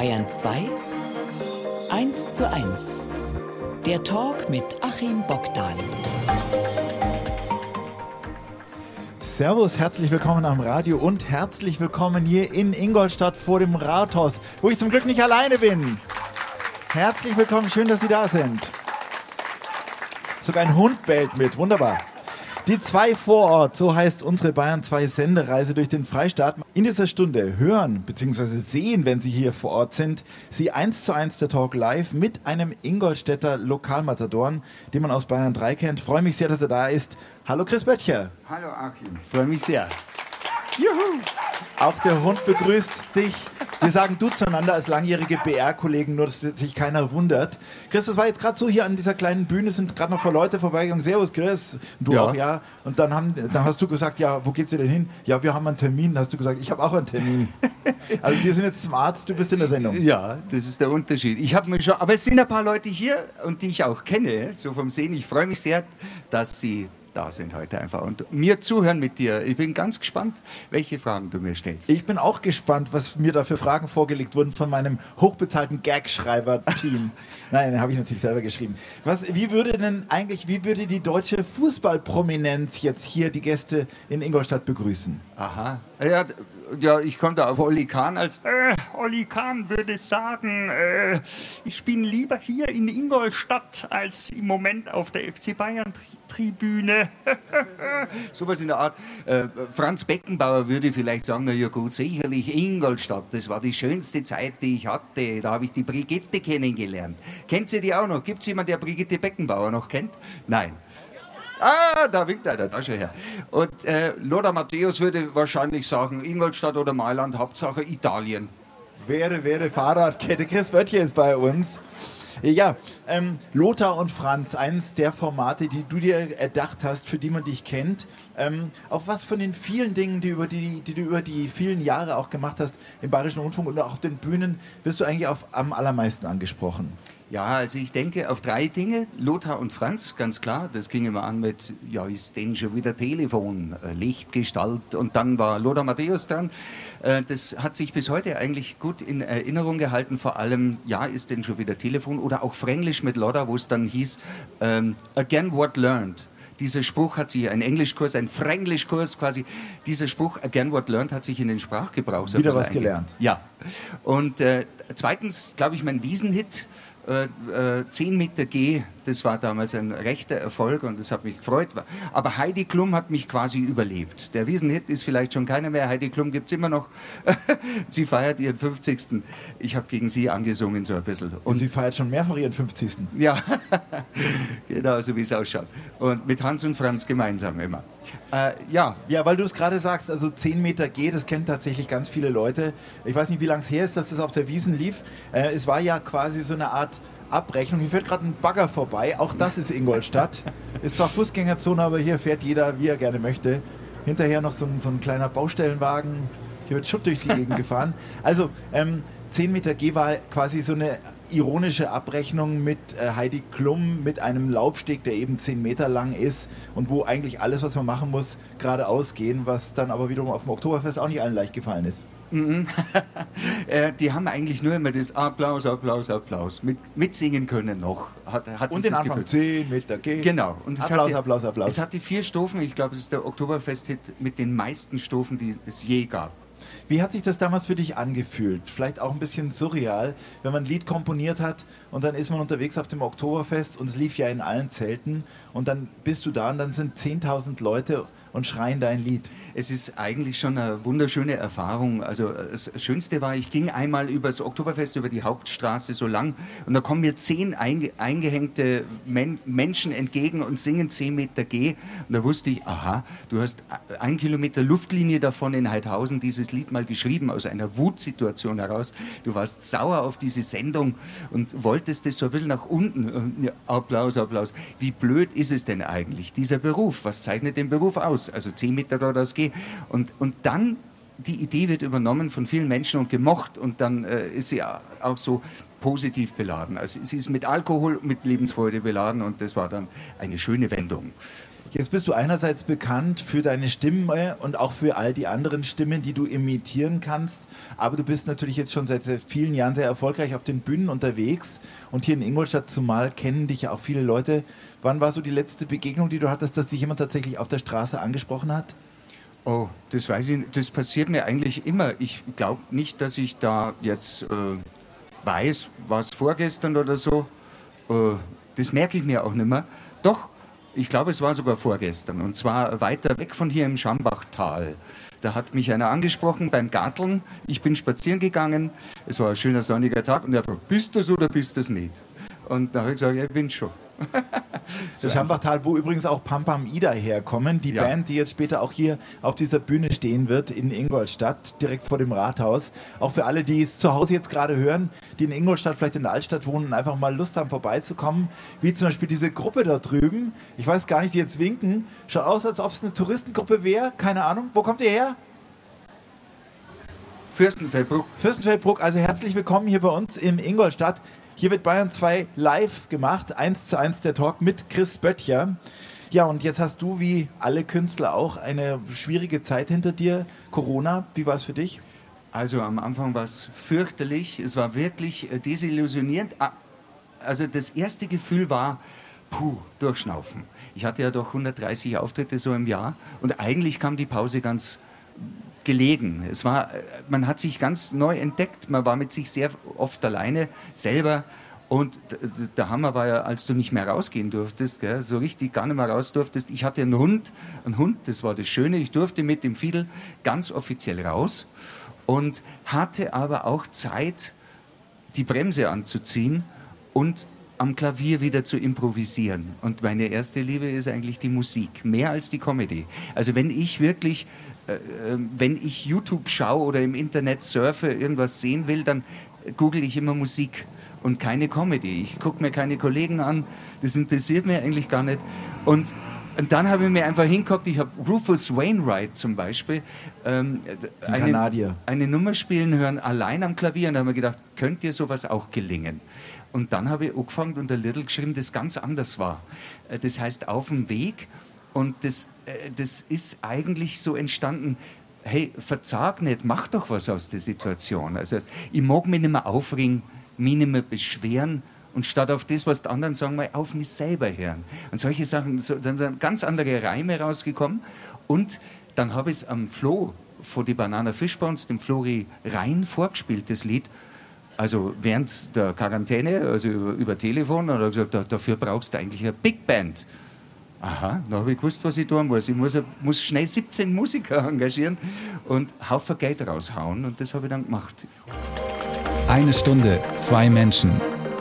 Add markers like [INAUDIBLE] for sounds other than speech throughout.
Bayern 2 1 zu 1. Der Talk mit Achim Bockdal. Servus, herzlich willkommen am Radio und herzlich willkommen hier in Ingolstadt vor dem Rathaus, wo ich zum Glück nicht alleine bin. Herzlich willkommen, schön, dass Sie da sind. Sogar ein Hund bellt mit, wunderbar. Die zwei vor Ort, so heißt unsere Bayern 2 Sendereise durch den Freistaat. In dieser Stunde hören bzw. sehen, wenn Sie hier vor Ort sind, Sie eins zu eins der Talk live mit einem Ingolstädter Lokalmatadoren, den man aus Bayern 3 kennt. Freue mich sehr, dass er da ist. Hallo Chris Böttcher. Hallo Achim, freue mich sehr. Juhu. Auch der Hund begrüßt dich. Wir sagen du zueinander als langjährige BR-Kollegen, nur dass sich keiner wundert. Chris, das war jetzt gerade so hier an dieser kleinen Bühne, sind gerade noch vor Leute vorbeigegangen. Servus Chris, du Ja. auch, ja. Und dann, haben, dann hast du gesagt, ja, wo geht's dir denn hin? Ja, wir haben einen Termin. Dann hast du gesagt, ich habe auch einen Termin. [LAUGHS] Also wir sind jetzt zum Arzt, du bist in der Sendung. Ja, das ist der Unterschied. Ich habe mir schon, aber es sind ein paar Leute hier und die ich auch kenne, so vom Sehen. Ich freue mich sehr, dass sie da sind heute einfach und mir zuhören mit dir. Ich bin ganz gespannt, welche Fragen du mir stellst. Ich bin auch gespannt, was mir da für Fragen vorgelegt wurden von meinem hochbezahlten Gagschreiber-Team. [LAUGHS] Nein, habe ich natürlich selber geschrieben. Was, wie würde denn eigentlich, wie würde die deutsche Fußballprominenz jetzt hier die Gäste in Ingolstadt begrüßen? Aha. Ja, ja ich komme da auf Olli Kahn als äh, Olli Kahn würde sagen, äh, ich bin lieber hier in Ingolstadt als im Moment auf der FC Bayern Tri- Tribüne. [LAUGHS] Sowas in der Art. Äh, Franz Beckenbauer würde vielleicht sagen, na ja gut, sicherlich Ingolstadt, das war die schönste Zeit, die ich hatte. Da habe ich die Brigitte kennengelernt. Kennt sie die auch noch? Gibt es jemanden, der Brigitte Beckenbauer noch kennt? Nein. Ah, da winkt einer, da schon her. Und äh, Lothar Matthäus würde wahrscheinlich sagen, Ingolstadt oder Mailand, Hauptsache Italien. Wäre, wäre Fahrradkette. [LAUGHS] Chris Wörtje ist bei uns. Ja, ähm, Lothar und Franz, eines der Formate, die du dir erdacht hast, für die man dich kennt. Ähm, auf was von den vielen Dingen, die, über die, die du über die vielen Jahre auch gemacht hast im Bayerischen Rundfunk und auch auf den Bühnen, wirst du eigentlich auf, am allermeisten angesprochen? Ja, also ich denke auf drei Dinge. Lothar und Franz, ganz klar. Das ging immer an mit, ja, ist denn schon wieder Telefon, äh, Lichtgestalt. Und dann war Lothar Matthäus dran. Äh, das hat sich bis heute eigentlich gut in Erinnerung gehalten. Vor allem, ja, ist denn schon wieder Telefon. Oder auch Fränglisch mit Lothar, wo es dann hieß, ähm, again what learned. Dieser Spruch hat sich, ein Englischkurs, ein Fränglischkurs quasi, dieser Spruch, again what learned, hat sich in den Sprachgebrauch so Wieder was gelernt. einge- ja. Und äh, zweitens, glaube ich, mein Wiesenhit, äh, äh, 10 Meter G, das war damals ein rechter Erfolg und das hat mich gefreut. Aber Heidi Klum hat mich quasi überlebt. Der Wiesenhit ist vielleicht schon keiner mehr. Heidi Klum gibt es immer noch. [LAUGHS] sie feiert ihren 50. Ich habe gegen sie angesungen so ein bisschen. Und Und sie feiert schon mehrfach ihren 50. ja, [LAUGHS] genau so wie es ausschaut. Und mit Hans und Franz gemeinsam immer. Äh, ja, Ja, weil du es gerade sagst, also 10 Meter G, das kennen tatsächlich ganz viele Leute. Ich weiß nicht, wie lange es her ist, dass das auf der Wiesen lief. Äh, es war ja quasi so eine Art Abrechnung. Hier fährt gerade ein Bagger vorbei. Auch das ist Ingolstadt. Ist zwar Fußgängerzone, aber hier fährt jeder, wie er gerne möchte. Hinterher noch so ein, so ein kleiner Baustellenwagen. Hier wird Schutt durch die Gegend gefahren. Also, ähm, 10 Meter G war quasi so eine ironische Abrechnung mit äh, Heidi Klum, mit einem Laufsteg, der eben 10 Meter lang ist und wo eigentlich alles, was man machen muss, geradeaus gehen, was dann aber wiederum auf dem Oktoberfest auch nicht allen leicht gefallen ist. [LAUGHS] äh, die haben eigentlich nur immer das Applaus, Applaus, Applaus. Mit, mitsingen können noch. Hat, hat Und den das Anfang Gefühl. 10 Meter G. Genau. Und Applaus, hatte, Applaus, Applaus. Es hatte vier Strophen. Ich glaube, es ist der Oktoberfest-Hit mit den meisten Strophen, die es je gab. Wie hat sich das damals für dich angefühlt? Vielleicht auch ein bisschen surreal, wenn man ein Lied komponiert hat und dann ist man unterwegs auf dem Oktoberfest und es lief ja in allen Zelten und dann bist du da und dann sind 10.000 Leute und schreien dein Lied. Es ist eigentlich schon eine wunderschöne Erfahrung. Also das Schönste war, ich ging einmal über das Oktoberfest, über die Hauptstraße so lang und da kommen mir zehn einge eingehängte Men Menschen entgegen und singen 10 Meter G. Und da wusste ich, aha, du hast ein Kilometer Luftlinie davon in Heidhausen dieses Lied mal geschrieben, aus einer Wutsituation heraus. Du warst sauer auf diese Sendung und wolltest es so ein bisschen nach unten. Applaus, Applaus. Wie blöd ist es denn eigentlich, dieser Beruf? Was zeichnet den Beruf aus? Also 10 Meter dort aus G. Und, und dann die Idee wird übernommen von vielen Menschen und gemocht und dann äh, ist sie auch so positiv beladen. Also sie ist mit Alkohol, mit Lebensfreude beladen und das war dann eine schöne Wendung. Jetzt bist du einerseits bekannt für deine Stimme und auch für all die anderen Stimmen, die du imitieren kannst. Aber du bist natürlich jetzt schon seit vielen Jahren sehr erfolgreich auf den Bühnen unterwegs. Und hier in Ingolstadt zumal kennen dich ja auch viele Leute. Wann war so die letzte Begegnung, die du hattest, dass dich jemand tatsächlich auf der Straße angesprochen hat? Oh, das weiß ich. Das passiert mir eigentlich immer. Ich glaube nicht, dass ich da jetzt äh, weiß, was vorgestern oder so. Äh, das merke ich mir auch nicht mehr. Doch, ich glaube, es war sogar vorgestern, und zwar weiter weg von hier im Schambachtal. Da hat mich einer angesprochen beim Garteln. Ich bin spazieren gegangen, es war ein schöner sonniger Tag und er fragt, bist du es oder bist du es nicht? Und da habe ich gesagt, ich bin schon. das Schambachtal, wo übrigens auch Pam Pam Ida herkommen, die ja. Band, die jetzt später auch hier auf dieser Bühne stehen wird in Ingolstadt, direkt vor dem Rathaus. Auch für alle, die es zu Hause jetzt gerade hören, die in Ingolstadt, vielleicht in der Altstadt wohnen und einfach mal Lust haben, vorbeizukommen, wie zum Beispiel diese Gruppe da drüben. Ich weiß gar nicht, die jetzt winken. Schaut aus, als ob es eine Touristengruppe wäre. Keine Ahnung. Wo kommt ihr her? Fürstenfeldbruck. Fürstenfeldbruck, also herzlich willkommen hier bei uns im Ingolstadt. Hier wird Bayern 2 live gemacht, 1 zu 1 der Talk mit Chris Böttcher. Ja, und jetzt hast du, wie alle Künstler auch, eine schwierige Zeit hinter dir. Corona, wie war es für dich? Also am Anfang war es fürchterlich. Es war wirklich äh, desillusionierend. Ah, also das erste Gefühl war, puh, durchschnaufen. Ich hatte ja doch 130 Auftritte so im Jahr und eigentlich kam die Pause ganz gelegen. Es war, man hat sich ganz neu entdeckt. Man war mit sich sehr oft alleine selber. Und der Hammer war ja, als du nicht mehr rausgehen durftest, gell, so richtig gar nicht mehr raus durftest. Ich hatte einen Hund, einen Hund, das war das Schöne. Ich durfte mit dem Fiedel ganz offiziell raus und hatte aber auch Zeit, die Bremse anzuziehen und am Klavier wieder zu improvisieren. Und meine erste Liebe ist eigentlich die Musik, mehr als die Comedy. Also wenn ich wirklich wenn ich YouTube schaue oder im Internet surfe, irgendwas sehen will, dann google ich immer Musik und keine Comedy. Ich gucke mir keine Kollegen an, das interessiert mich eigentlich gar nicht. Und, und dann habe ich mir einfach hingeguckt, ich habe Rufus Wainwright zum Beispiel ähm, eine, eine, Nummer spielen hören, allein am Klavier. Und da habe ich mir gedacht, könnte dir sowas auch gelingen? Und dann habe ich angefangen und ein Little geschrieben, das ganz anders war. Äh, das heißt, auf dem Weg. Und das, äh, das ist eigentlich so entstanden, hey, verzag nicht, mach doch was aus der Situation. Also ich mag mich nicht mehr aufregen, mich nicht mehr beschweren und statt auf das, was die anderen sagen, mal auf mich selber hören. Und solche Sachen, so, dann sind ganz andere Reime rausgekommen und dann habe ich es am Flo vor die Banana Fishbones, dem Flori Rhein vorgespielt, das Lied. Also während der Quarantäne, also über, über Telefon, und er gesagt, dafür brauchst du eigentlich eine Big Band. Aha, dann habe ich gewusst, was ich tun muss. Ich muss, muss schnell 17 Musiker [LAUGHS] engagieren und Haufen Geld raushauen und das habe ich dann gemacht. Eine Stunde, zwei Menschen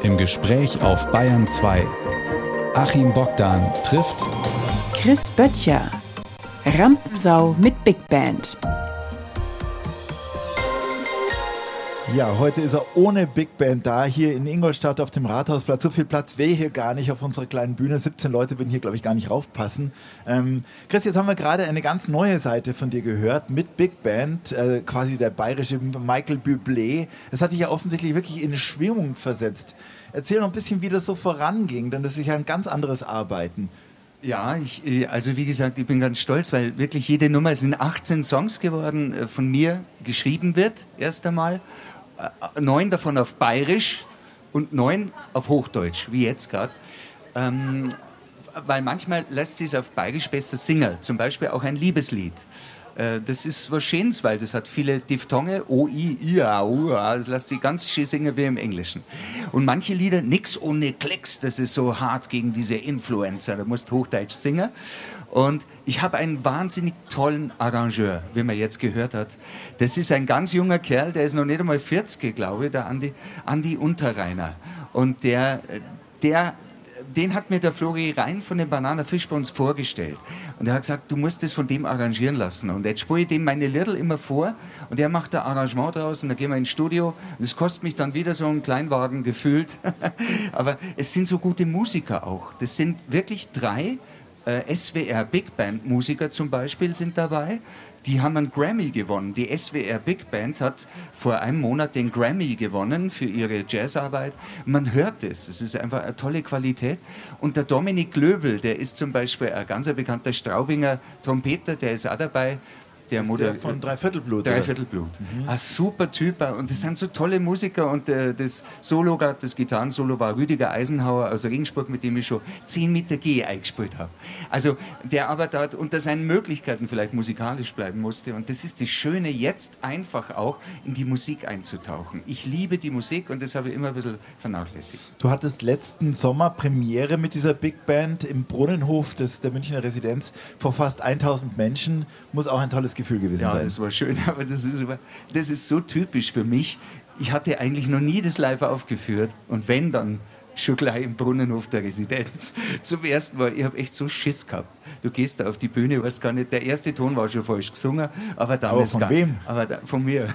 im Gespräch auf Bayern 2. Achim Bogdan trifft Chris Böttcher, Rampensau mit Big Band. Ja, heute ist er ohne Big Band da, hier in Ingolstadt auf dem Rathausplatz. So viel Platz wäre hier gar nicht auf unserer kleinen Bühne. 17 Leute würden hier, glaube ich, gar nicht raufpassen. Ähm, Chris, jetzt haben wir gerade eine ganz neue Seite von dir gehört mit Big Band, äh, quasi der bayerische Michael Bublé. Das hat dich ja offensichtlich wirklich in Schwingung versetzt. Erzähl noch ein bisschen, wie das so voranging, denn das ist ja ein ganz anderes Arbeiten. Ja, ich, äh, also wie gesagt, ich bin ganz stolz, weil wirklich jede Nummer, es sind 18 Songs geworden, äh, von mir geschrieben wird, erst einmal. Äh, neun davon auf Bayerisch und neun auf Hochdeutsch, wie jetzt gerade. Ähm, weil manchmal lässt sich es auf Bayerisch besser singen, zum Beispiel auch ein Liebeslied. Äh, das ist was Schönes, weil das hat viele Diphthonge, O, I, I, A, U, A. Das lässt sich ganz schön singen wie im Englischen. Und manche Lieder, nix ohne Klicks, das ist so hart gegen diese Influencer, da musst Hochdeutsch singen. Und ich habe einen wahnsinnig tollen Arrangeur, wie man jetzt gehört hat. Das ist ein ganz junger Kerl, der ist noch nicht einmal 40, glaube ich, der Andi, Andi Unterreiner. Und der, der den hat mir der Flori Rein von den Banana Fish bei uns vorgestellt. Und er hat gesagt, du musst das von dem arrangieren lassen. Und jetzt spiele ich dem meine Little immer vor und er macht ein Arrangement draus und dann gehen wir ins Studio. Und es kostet mich dann wieder so einen Kleinwagen gefühlt. [LAUGHS] Aber es sind so gute Musiker auch. Das sind wirklich drei äh, SWR Big Band Musiker zum Beispiel sind dabei. die haben einen Grammy gewonnen. Die SWR Big Band hat vor einem Monat den Grammy gewonnen für ihre Jazzarbeit. Man hört es. Es ist einfach eine tolle Qualität. Und der Dominik Löbel, der ist zum Beispiel ein ganz bekannter Straubinger Trompeter, der ist auch dabei der, der von Dreiviertelblut. Dreiviertelblut. Mhm. Ein super Typ und das sind so tolle Musiker und äh, das Solo, das Gitarrensolo war Rüdiger Eisenhauer aus Regensburg, mit dem ich schon 10 Meter G eingespielt habe. Also der aber dort unter seinen Möglichkeiten vielleicht musikalisch bleiben musste und das ist das Schöne, jetzt einfach auch in die Musik einzutauchen. Ich liebe die Musik und das habe ich immer ein bisschen vernachlässigt. Du hattest letzten Sommer Premiere mit dieser Big Band im Brunnenhof des, der Münchner Residenz vor fast 1000 Menschen. Muss auch ein tolles Gefühl gewesen ja, sein. Ja, das war schön, [LAUGHS] aber das ist, das ist so typisch für mich. Ich hatte eigentlich noch nie das live aufgeführt und wenn, dann schon gleich im Brunnenhof der Residenz. [LAUGHS] Zum ersten Mal, ich habe echt so Schiss gehabt. Du gehst da auf die Bühne, weißt gar nicht, der erste Ton war schon falsch gesungen, aber dann aber ist von gar, wem? Aber da, von mir.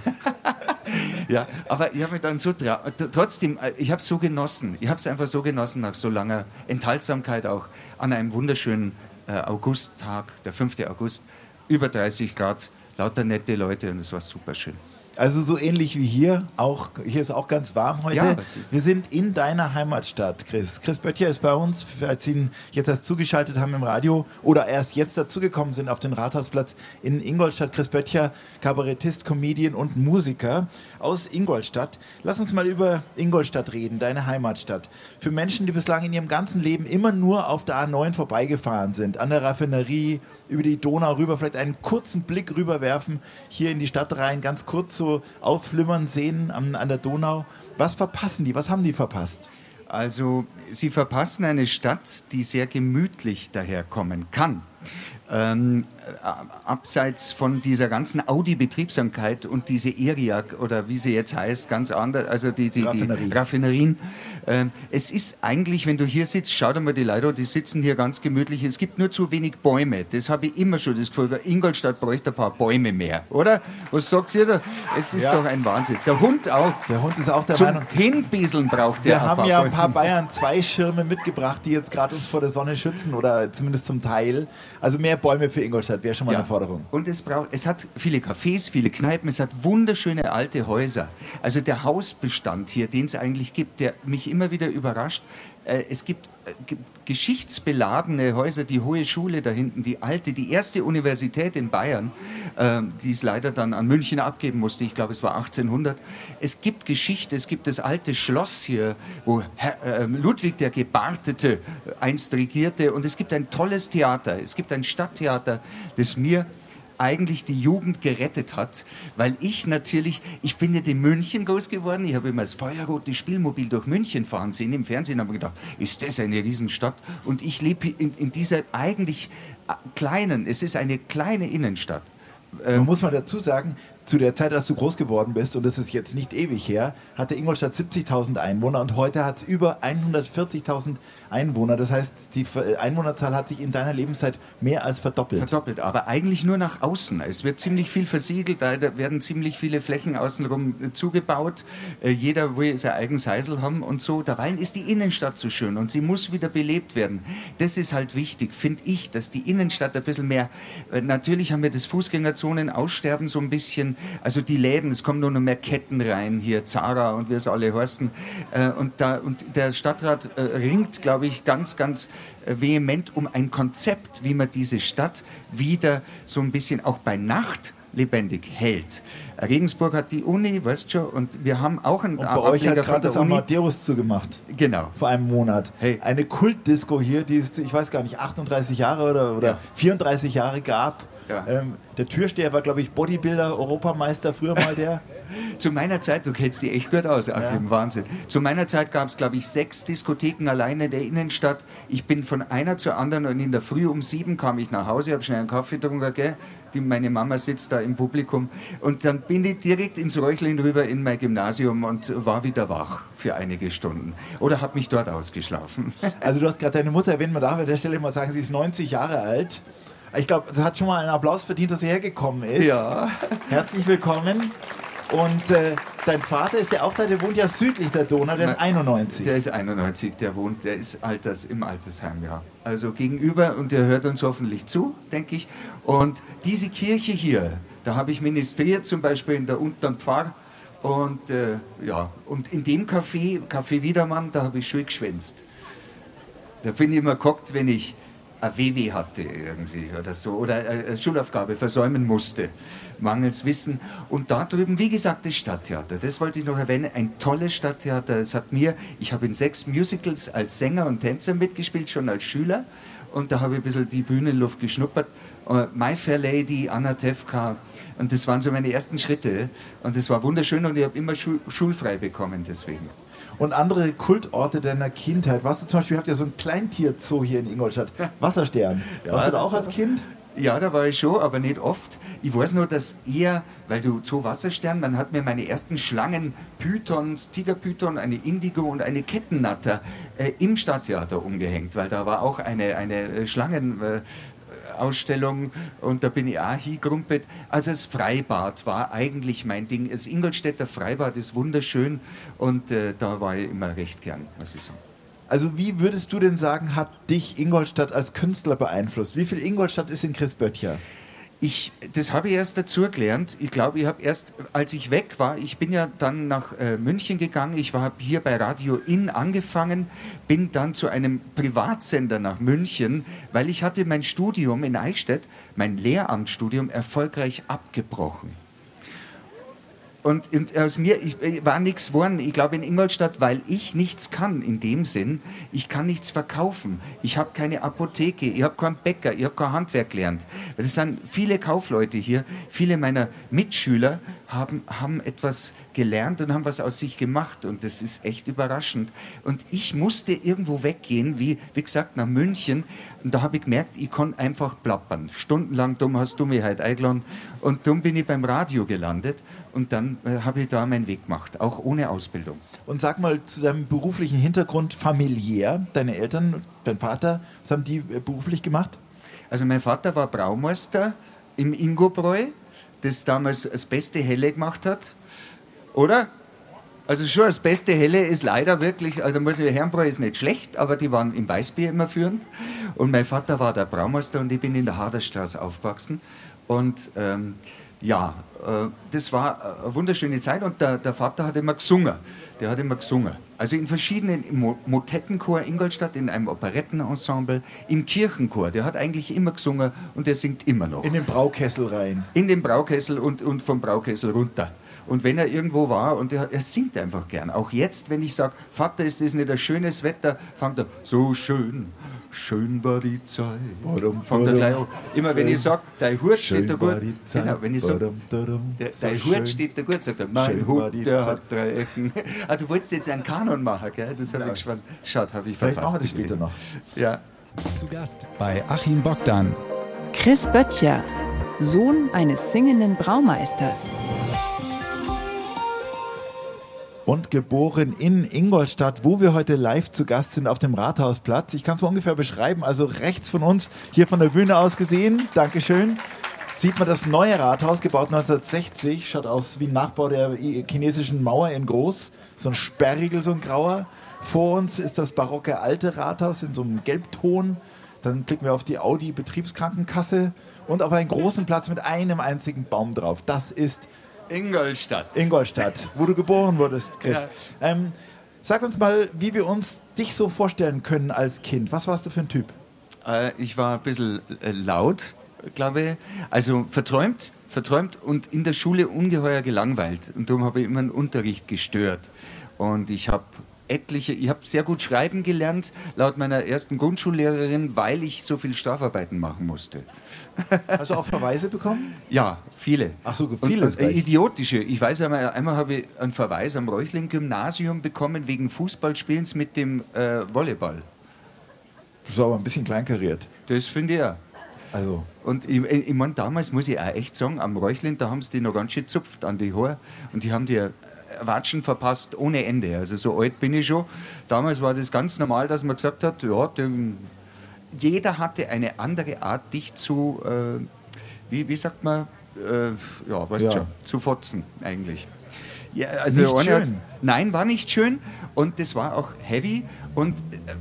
[LAUGHS] ja, aber ich habe mich dann so trotzdem, äh, ich habe es so genossen. Ich habe es einfach so genossen nach so langer Enthaltsamkeit auch an einem wunderschönen äh, Augusttag, der 5. August über 30 Grad, lauter nette Leute und es war super schön. Also so ähnlich wie hier, auch hier ist auch ganz warm heute. Ja, Wir sind in deiner Heimatstadt, Chris. Chris Böttcher ist bei uns, als Sie ihn jetzt erst zugeschaltet haben im Radio oder erst jetzt dazugekommen sind auf den Rathausplatz in Ingolstadt. Chris Böttcher, Kabarettist, Comedian und Musiker aus Ingolstadt. Lass uns mal über Ingolstadt reden, deine Heimatstadt. Für Menschen, die bislang in ihrem ganzen Leben immer nur auf der A9 vorbeigefahren sind, an der Raffinerie, über die Donau rüber, vielleicht einen kurzen Blick rüberwerfen, hier in die Stadt rein, ganz kurz so aufflimmern sehen an, an der Donau. Was verpassen die? Was haben die verpasst? Also, sie verpassen eine Stadt, die sehr gemütlich daherkommen kann ähm, äh, abseits von dieser ganzen Audi-Betriebsamkeit und diese ERIAC oder wie sie jetzt heißt, ganz anders, also die, die, Raffinerie. die Raffinerien. Äh, es ist eigentlich, wenn du hier sitzt, schau dir mal die Leute, die sitzen hier ganz gemütlich. Es gibt nur zu wenig Bäume. Das habe ich immer schon das Gefühl. Ingolstadt bräuchte ein paar Bäume mehr, oder? Was sagt ihr da? Es ist ja. doch ein Wahnsinn. Der Hund auch. Der Hund ist auch der Zum Meinung. Hinbieseln braucht der. Wir haben ja ein paar Bayern zwei Schirme mitgebracht, die jetzt gerade uns vor der Sonne schützen oder zumindest zum Teil. Also mehr Bäume für Ingolstadt wäre schon mal ja. eine Forderung. Und es, braucht, es hat viele Cafés, viele Kneipen, es hat wunderschöne alte Häuser. Also der Hausbestand hier, den es eigentlich gibt, der mich immer wieder überrascht. Äh, es gibt äh, geschichtsbeladene Häuser, die Hohe Schule da hinten, die alte, die erste Universität in Bayern, äh, die es leider dann an München abgeben musste, ich glaube es war 1800. Es gibt Geschichte, es gibt das alte Schloss hier, wo Herr, Ludwig der Gebartete einst regierte. Und es gibt ein tolles Theater, es gibt ein Stadttheater, das mir eigentlich die Jugend gerettet hat, weil ich natürlich, ich bin ja in München groß geworden, ich habe immer das feuerrote Spielmobil durch München fahren sehen im Fernsehen, habe gedacht, ist das eine Riesenstadt? Und ich lebe in, in dieser eigentlich äh, kleinen, es ist eine kleine Innenstadt. Man muss mal dazu sagen, zu der Zeit, als du groß geworden bist, und das ist jetzt nicht ewig her, hatte Ingolstadt 70.000 Einwohner und heute hat es über 140.000 Einwohner. Das heißt, die Einwohnerzahl hat sich in deiner Lebenszeit mehr als verdoppelt. Verdoppelt, aber eigentlich nur nach außen. Es wird ziemlich viel versiegelt, da werden ziemlich viele Flächen außenrum äh, zugebaut. Äh, jeder will sein eigenes Heisel haben und so. Derweil ist die Innenstadt so schön und sie muss wieder belebt werden. Das ist halt wichtig, finde ich, dass die Innenstadt ein bisschen mehr. Äh, natürlich haben wir das Fußgängerzonen aussterben so ein bisschen also die Läden, es kommen nur noch mehr Ketten rein, hier Zara und wie es alle heißen. Äh, und, da, und der Stadtrat äh, ringt, glaube ich, ganz, ganz äh, vehement um ein Konzept, wie man diese Stadt wieder so ein bisschen auch bei Nacht lebendig hält. Regensburg hat die Uni, weißt du, und wir haben auch einen Und bei euch hat gerade das Amadeus zugemacht. Genau. Vor einem Monat. Hey. Eine Kultdisco hier, die es, ich weiß gar nicht, 38 Jahre oder, oder ja. 34 Jahre gab. Ja. Ähm, der Türsteher war, glaube ich, Bodybuilder, Europameister, früher mal der. [LAUGHS] Zu meiner Zeit, du kennst die echt gut aus, Achim, ja. Wahnsinn. Zu meiner Zeit gab es, glaube ich, sechs Diskotheken alleine in der Innenstadt. Ich bin von einer zur anderen und in der Früh um sieben kam ich nach Hause, habe schnell einen Kaffee getrunken, gell? Die, meine Mama sitzt da im Publikum. Und dann bin ich direkt ins Räuchlin rüber in mein Gymnasium und war wieder wach für einige Stunden. Oder habe mich dort ausgeschlafen. Also du hast gerade deine Mutter erwähnt, man darf an der Stelle mal sagen, sie ist 90 Jahre alt. Ich glaube, sie hat schon mal einen Applaus verdient, dass sie hergekommen ist. Ja. Herzlich willkommen. Und äh, dein Vater ist ja auch da, der wohnt ja südlich der Donau, der ist 91. Der ist 91, der wohnt, der ist Alters, im Altersheim, ja. Also gegenüber und der hört uns hoffentlich zu, denke ich. Und diese Kirche hier, da habe ich ministriert, zum Beispiel in der Unteren Pfarr. Und äh, ja, und in dem Café, Café Wiedermann, da habe ich schön geschwänzt. Da bin ich immer geguckt, wenn ich ein WW hatte irgendwie oder so oder eine Schulaufgabe versäumen musste, mangels Wissen. Und da drüben, wie gesagt, das Stadttheater. Das wollte ich noch erwähnen. Ein tolles Stadttheater. Es hat mir, ich habe in sechs Musicals als Sänger und Tänzer mitgespielt, schon als Schüler. Und da habe ich ein bisschen die Bühnenluft geschnuppert. Uh, My Fair Lady, Anna Tefka. Und das waren so meine ersten Schritte. Und das war wunderschön und ich habe immer schul schulfrei bekommen deswegen und andere Kultorte deiner Kindheit. Warst du zum Beispiel, habt ihr so ein Kleintierzoo hier in Ingolstadt, Wasserstern. Ja, Warst du da auch als Kind? Ja, da war ich schon, aber nicht oft. Ich weiß nur, dass eher, weil du Zoo Wasserstern, dann hat mir meine ersten Schlangen, Pythons, Tigerpython, eine Indigo und eine Kettennatter äh, im Stadttheater umgehängt, weil da war auch eine, eine äh, Schlangen... Ausstellung und da bin ich auch hingrumpelt. Also das Freibad war eigentlich mein Ding. Das Ingolstädter Freibad ist wunderschön und äh, da war ich immer recht gern, muss ich sagen. Also wie würdest du denn sagen, hat dich Ingolstadt als Künstler beeinflusst? Wie viel Ingolstadt ist in Chris Böttcher? Ich, das habe ich erst dazu gelernt. Ich glaube, ich habe erst, als ich weg war, ich bin ja dann nach äh, München gegangen. Ich habe hier bei Radio Inn angefangen, bin dann zu einem Privatsender nach München, weil ich hatte mein Studium in Eichstätt, mein Lehramtsstudium, erfolgreich abgebrochen. Und, und, aus mir ich, war nichts geworden. Ich glaube in Ingolstadt, weil ich nichts kann in dem Sinn. Ich kann nichts verkaufen. Ich habe keine Apotheke, ich habe keinen Bäcker, ich habe kein Handwerk gelernt. Es sind viele Kaufleute hier. Viele meiner Mitschüler haben, haben etwas gelernt und haben was aus sich gemacht. Und das ist echt überraschend. Und ich musste irgendwo weggehen, wie, wie gesagt, nach München. Und da habe ich gemerkt, ich kann einfach plappern. Stundenlang, dumm hast du mich heute eingeladen. Und dumm bin ich beim Radio gelandet. Und dann äh, habe ich da meinen Weg gemacht, auch ohne Ausbildung. Und sag mal zu deinem beruflichen Hintergrund familiär, deine Eltern, dein Vater, was haben die äh, beruflich gemacht? Also mein Vater war Braumeister im Ingobräu, das damals das beste Helle gemacht hat. Oder? Also schon das beste Helle ist leider wirklich, also muss ich Herrenbräu ist nicht schlecht, aber die waren im Weißbier immer führend. Und mein Vater war der Braumeister und ich bin in der Haderstraße aufgewachsen. Und ähm, ja, äh, das war eine wunderschöne Zeit und der, der, Vater hat immer gesungen. Der hat immer gesungen. Also in verschiedenen im Motettenchor Ingolstadt, in einem Operettenensemble, im Kirchenchor. Der hat eigentlich immer gesungen und der singt immer noch. In den Braukessel rein. In den Braukessel und, und vom Braukessel runter. Und wenn er irgendwo war und er, er singt einfach gern. Auch jetzt, wenn ich sage, Vater, ist das nicht ein schönes Wetter, fängt er, so schön, schön war die Zeit. Badum, Fängt er gleich an. Immer wenn ich sage, dein Hut steht da gut. Genau, wenn ich sage, dein so Hut steht da gut, sagt er, mein Hut, der Zeit. hat drei Ecken. [LAUGHS] ah, du wolltest jetzt einen Kanon machen, gell? Das habe ich gespannt. Schaut, habe ich Vielleicht machen wir das später noch. Ja. Zu Gast bei Achim Bogdan. Chris Böttcher, Sohn eines singenden Braumeisters und geboren in Ingolstadt, wo wir heute live zu Gast sind auf dem Rathausplatz. Ich kann es mal ungefähr beschreiben, also rechts von uns, hier von der Bühne aus gesehen, Dankeschön, sieht man das neue Rathaus, gebaut 1960, schaut aus wie ein Nachbau der chinesischen Mauer in groß, so ein Sperrigel, so ein grauer. Vor uns ist das barocke alte Rathaus in so einem Gelbton. Dann blicken wir auf die Audi Betriebskrankenkasse und auf einen großen Platz mit einem einzigen Baum drauf. Das ist Ingolstadt. Ingolstadt, wo du geboren wurdest, Chris. Ja. Ähm, sag uns mal, wie wir uns dich so vorstellen können als Kind. Was warst du für ein Typ? Äh, ich war ein bisschen äh, laut, glaube ich. Also verträumt, verträumt und in der Schule ungeheuer gelangweilt. Und darum habe ich immer den Unterricht gestört. Und ich habe etliche, ich habe sehr gut schreiben gelernt, laut meiner ersten Grundschullehrerin, weil ich so viel Strafarbeiten machen musste. [LAUGHS] Hast du auch Verweise bekommen? Ja, viele. Ach so, viele. Und, äh, idiotische. Ich weiß einmal, einmal habe ich einen Verweis am Reuchling-Gymnasium bekommen wegen Fußballspielens mit dem äh, Volleyball. Das war aber ein bisschen kleinkariert. Das finde ich ja. Also. Und ich, ich meine, damals muss ich auch echt sagen, am Reuchlin, da haben sie die noch ganz schön zupft an die Haare. Und die haben die Watschen verpasst ohne Ende. Also so alt bin ich schon. Damals war das ganz normal, dass man gesagt hat, ja, dem, jeder hatte eine andere Art, dich zu, äh, wie, wie sagt man, äh, ja, weißt Ja. schon, zu fotzen eigentlich. Ja, also Nicht schön. Nein, war nicht schön und das war auch heavy und äh,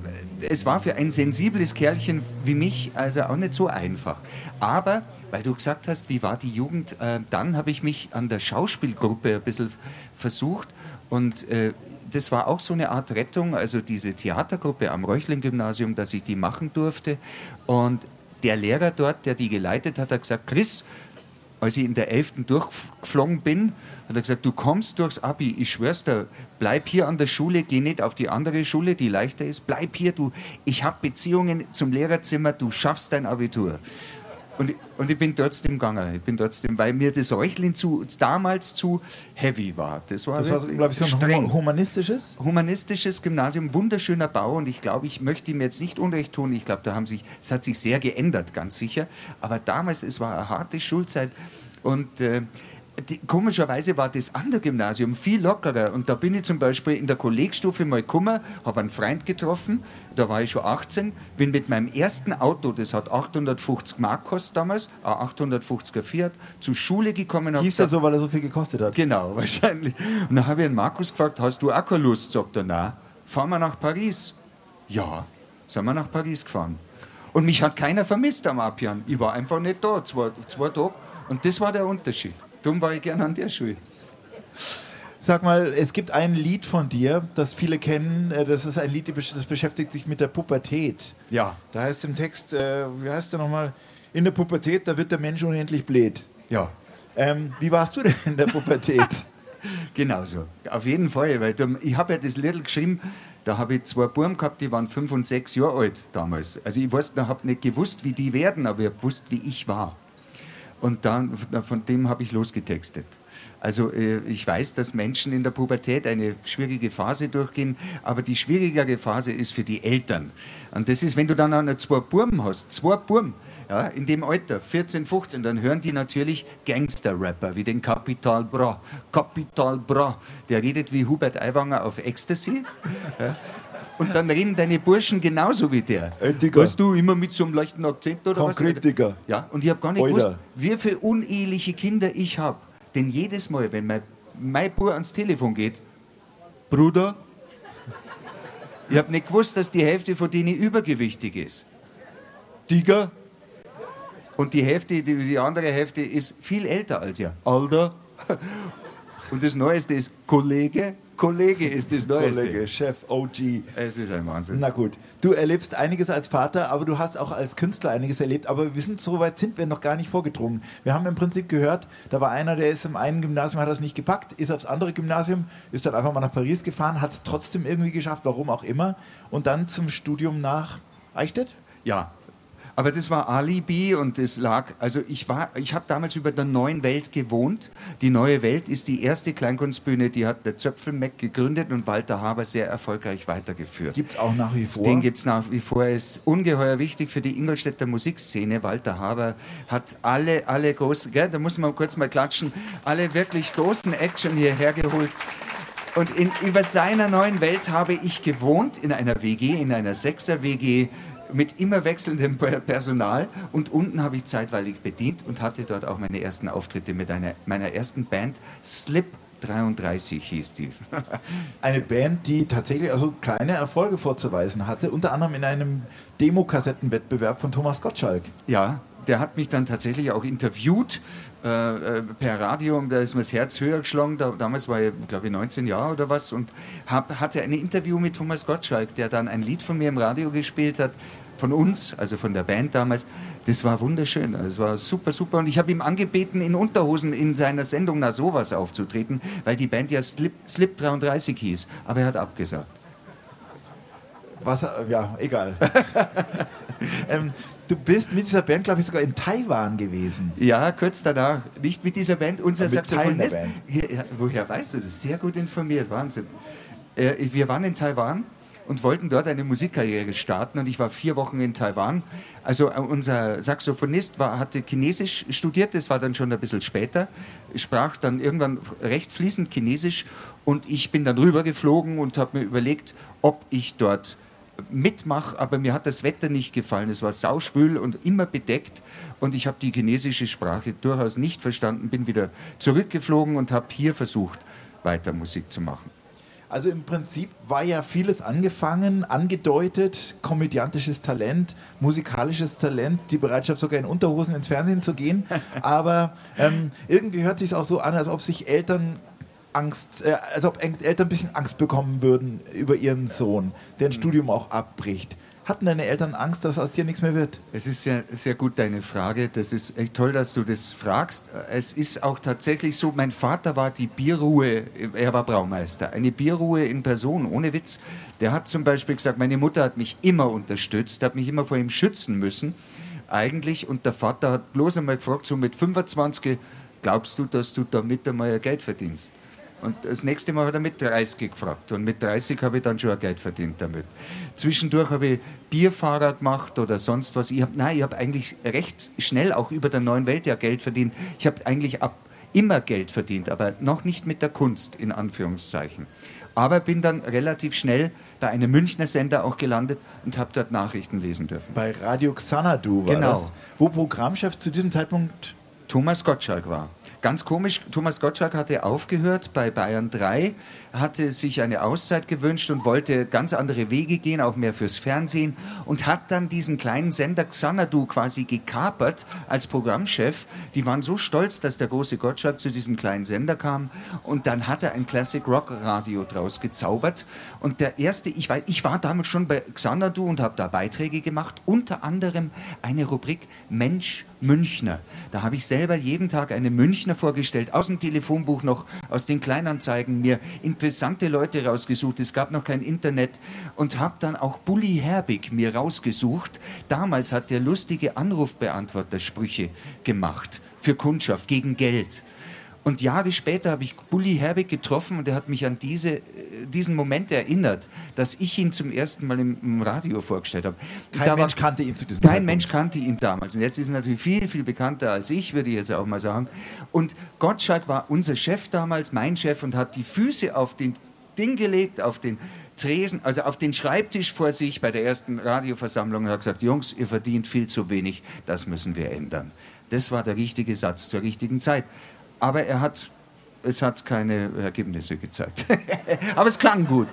es war für ein sensibles Kerlchen wie mich also auch nicht so einfach. Aber, weil du gesagt hast, wie war die Jugend, äh, dann habe ich mich an der Schauspielgruppe ein bisschen versucht und äh, das war auch so eine Art Rettung, also diese Theatergruppe am Reuchlin-Gymnasium, dass ich die machen durfte und der Lehrer dort, der die geleitet hat, hat gesagt, Chris, als ich in der 11. durchgeflogen bin, hat er gesagt, du kommst durchs Abi, ich schwör's dir, bleib hier an der Schule, geh nicht auf die andere Schule, die leichter ist, bleib hier, du, ich habe Beziehungen zum Lehrerzimmer, du schaffst dein Abitur. Und, ich- und ich bin trotzdem gegangen, ich bin trotzdem, weil mir das Reuchlin zu, damals zu heavy war. Das war, Das war, glaube ich, so ein streng huma- humanistisches. humanistisches Gymnasium, wunderschöner Bau und ich glaube, ich möchte ihm jetzt nicht Unrecht tun. Ich glaube, da haben sich, es hat sich sehr geändert, ganz sicher. Aber damals, es war eine harte Schulzeit und äh, die, komischerweise war das andere Gymnasium viel lockerer und da bin ich zum Beispiel in der Kollegstufe mal gekommen, habe einen Freund getroffen, da war ich schon 18, bin mit meinem ersten Auto, das hat 850 Mark gekostet damals, ein 850er Fiat, zur Schule gekommen. Hieß er gesagt, so, weil er so viel gekostet hat? Genau, [LAUGHS] wahrscheinlich. Und dann habe ich den Markus gefragt, hast du auch keine Lust? Sagt er, nein. Fahren wir nach Paris? Ja, sind wir nach Paris gefahren. Und mich hat keiner vermisst am Abjahren. Ich war einfach nicht da, zwei, zwei Tage. Und das war der Unterschied. Darum war ich gerne an der Schule. Sag mal, es gibt ein Lied von dir, das viele kennen. äh, Das ist ein Lied, das beschäftigt sich mit der Pubertät. Ja, Da heißt im Text, äh, wie heißt der nochmal? In der Pubertät, da wird der Mensch unendlich blöd. ja. Ähm, wie warst du denn in der Pubertät? [LAUGHS] Genau so. Auf jeden Fall. Weil ich habe ja das Lied geschrieben, da habe ich zwei Buben gehabt, die waren fünf und sechs Jahre alt damals. Also ich habe nicht gewusst, wie die werden, aber ich habe gewusst, wie ich war. Und dann, von dem habe ich losgetextet. Also äh, ich weiß, dass Menschen in der Pubertät eine schwierige Phase durchgehen, aber die schwierigere Phase ist für die Eltern. Und das ist, wenn du dann auch zwei Burm hast, zwei Burm, ja, in dem Alter, 14, 15, dann hören die natürlich Gangster-Rapper wie den Capital Bra. Capital Bra, der redet wie Hubert Aiwanger auf Ecstasy. Ja. Und dann reden deine Burschen genauso wie der. Ey, Digga. weißt du, immer mit so einem leichten Akzent oder was? Digga. Ja, und ich habe gar nicht Alter. gewusst, wie viele uneheliche Kinder ich habe. Denn jedes Mal, wenn mein, mein Bub ans Telefon geht, Bruder, ich habe nicht gewusst, dass die Hälfte von denen übergewichtig ist. Digga. Und die Hälfte, die, die andere Hälfte ist viel älter als ihr. Alter. [LAUGHS] Und das Neueste ist Kollege. Kollege ist das Neueste. Kollege, Chef, OG. Es ist ein Wahnsinn. Na gut, du erlebst einiges als Vater, aber du hast auch als Künstler einiges erlebt. Aber wir sind so weit sind wir noch gar nicht vorgedrungen. Wir haben im Prinzip gehört, da war einer, der ist im einen Gymnasium, hat das nicht gepackt, ist aufs andere Gymnasium, ist dann einfach mal nach Paris gefahren, hat es trotzdem irgendwie geschafft, warum auch immer. Und dann zum Studium nach Eichstätt? Ja. Aber das war Alibi und es lag, also ich war, ich habe damals über der Neuen Welt gewohnt. Die Neue Welt ist die erste Kleinkunstbühne, die hat der Zöpfelmeck gegründet und Walter Haber sehr erfolgreich weitergeführt. Gibt es auch nach wie vor. Den gibt es nach wie vor. Er ist ungeheuer wichtig für die Ingolstädter Musikszene. Walter Haber hat alle, alle großen, gell, da muss man kurz mal klatschen, alle wirklich großen Action hierher geholt. Und in, über seiner neuen Welt habe ich gewohnt in einer WG, in einer Sechser-WG mit immer wechselndem Per- Personal. Und unten habe ich zeitweilig bedient und hatte dort auch meine ersten Auftritte mit einer, meiner ersten Band. Slip 33 hieß die. [LAUGHS] Eine Band, die tatsächlich also kleine Erfolge vorzuweisen hatte, unter anderem in einem Demo-Kassettenwettbewerb von Thomas Gottschalk. Ja, der hat mich dann tatsächlich auch interviewt äh, äh, per Radio. und Da ist mir das Herz höher geschlagen. Da, damals war ich, glaube ich, 19 Jahre oder was. Und hab, hatte ein Interview mit Thomas Gottschalk, der dann ein Lied von mir im Radio gespielt hat. Von uns, also von der Band damals. Das war wunderschön. Also Es war super, super. Und ich habe ihm angebeten, in Unterhosen in seiner Sendung nach sowas aufzutreten, weil die Band ja Slip, Slip 33 hieß. Aber er hat abgesagt. Was, ja, egal. [LAUGHS] ähm, du bist mit dieser Band, glaube ich, sogar in Taiwan gewesen. Ja, kurz danach. Nicht mit dieser Band, unser Saxophonist. Ja, woher weißt du das? Sehr gut informiert, Wahnsinn. Äh, wir waren in Taiwan und wollten dort eine Musikkarriere starten. Und ich war vier Wochen in Taiwan. Also äh, unser Saxophonist war, hatte Chinesisch studiert, das war dann schon ein bisschen später, sprach dann irgendwann recht fließend Chinesisch. Und ich bin dann rübergeflogen und habe mir überlegt, ob ich dort mitmache, aber mir hat das Wetter nicht gefallen. Es war sauschwül und immer bedeckt. Und ich habe die chinesische Sprache durchaus nicht verstanden, bin wieder zurückgeflogen und habe hier versucht, weiter Musik zu machen. Also im Prinzip war ja vieles angefangen, angedeutet, komödiantisches Talent, musikalisches Talent, die Bereitschaft sogar in Unterhosen ins Fernsehen zu gehen. [LAUGHS] Aber ähm, irgendwie hört sich auch so an, als ob sich Eltern Angst, äh, als ob Eltern ein bisschen Angst bekommen würden über ihren Sohn, der ein mhm. Studium auch abbricht. Hatten deine Eltern Angst, dass aus dir nichts mehr wird? Es ist sehr, sehr gut, deine Frage. Das ist echt toll, dass du das fragst. Es ist auch tatsächlich so, mein Vater war die Bierruhe, er war Braumeister, eine Bierruhe in Person, ohne Witz. Der hat zum Beispiel gesagt, meine Mutter hat mich immer unterstützt, hat mich immer vor ihm schützen müssen, eigentlich. Und der Vater hat bloß einmal gefragt, so mit 25, glaubst du, dass du damit einmal Geld verdienst? Und das nächste Mal hat er mit 30 gefragt. Und mit 30 habe ich dann schon Geld verdient damit. Zwischendurch habe ich Bierfahrer gemacht oder sonst was. Ich hab, nein, ich habe eigentlich recht schnell auch über der neuen Welt ja Geld verdient. Ich habe eigentlich ab, immer Geld verdient, aber noch nicht mit der Kunst, in Anführungszeichen. Aber bin dann relativ schnell bei einem Münchner Sender auch gelandet und habe dort Nachrichten lesen dürfen. Bei Radio Xanadu war genau. das, wo Programmchef zu diesem Zeitpunkt Thomas Gottschalk war. Ganz komisch, Thomas Gottschalk hatte aufgehört bei Bayern 3, hatte sich eine Auszeit gewünscht und wollte ganz andere Wege gehen, auch mehr fürs Fernsehen und hat dann diesen kleinen Sender Xanadu quasi gekapert als Programmchef. Die waren so stolz, dass der große Gottschalk zu diesem kleinen Sender kam und dann hat er ein Classic Rock Radio draus gezaubert und der erste, ich, war, ich war damals schon bei Xanadu und habe da Beiträge gemacht, unter anderem eine Rubrik Mensch Münchner. Da habe ich selber jeden Tag eine Münchner vorgestellt, aus dem Telefonbuch noch, aus den Kleinanzeigen mir interessante Leute rausgesucht. Es gab noch kein Internet und habe dann auch Bully Herbig mir rausgesucht. Damals hat der lustige Anrufbeantworter-Sprüche gemacht für Kundschaft gegen Geld. Und Jahre später habe ich Bully Herbig getroffen und er hat mich an diese, äh, diesen Moment erinnert, dass ich ihn zum ersten Mal im, im Radio vorgestellt habe. Kein da Mensch war, kannte ihn zu diesem Kein Zeitpunkt. Mensch kannte ihn damals. Und jetzt ist er natürlich viel, viel bekannter als ich, würde ich jetzt auch mal sagen. Und Gottschalk war unser Chef damals, mein Chef, und hat die Füße auf den Ding gelegt, auf den Tresen, also auf den Schreibtisch vor sich bei der ersten Radioversammlung und hat gesagt, Jungs, ihr verdient viel zu wenig, das müssen wir ändern. Das war der richtige Satz zur richtigen Zeit aber er hat, es hat keine Ergebnisse gezeigt. [LAUGHS] aber es klang gut.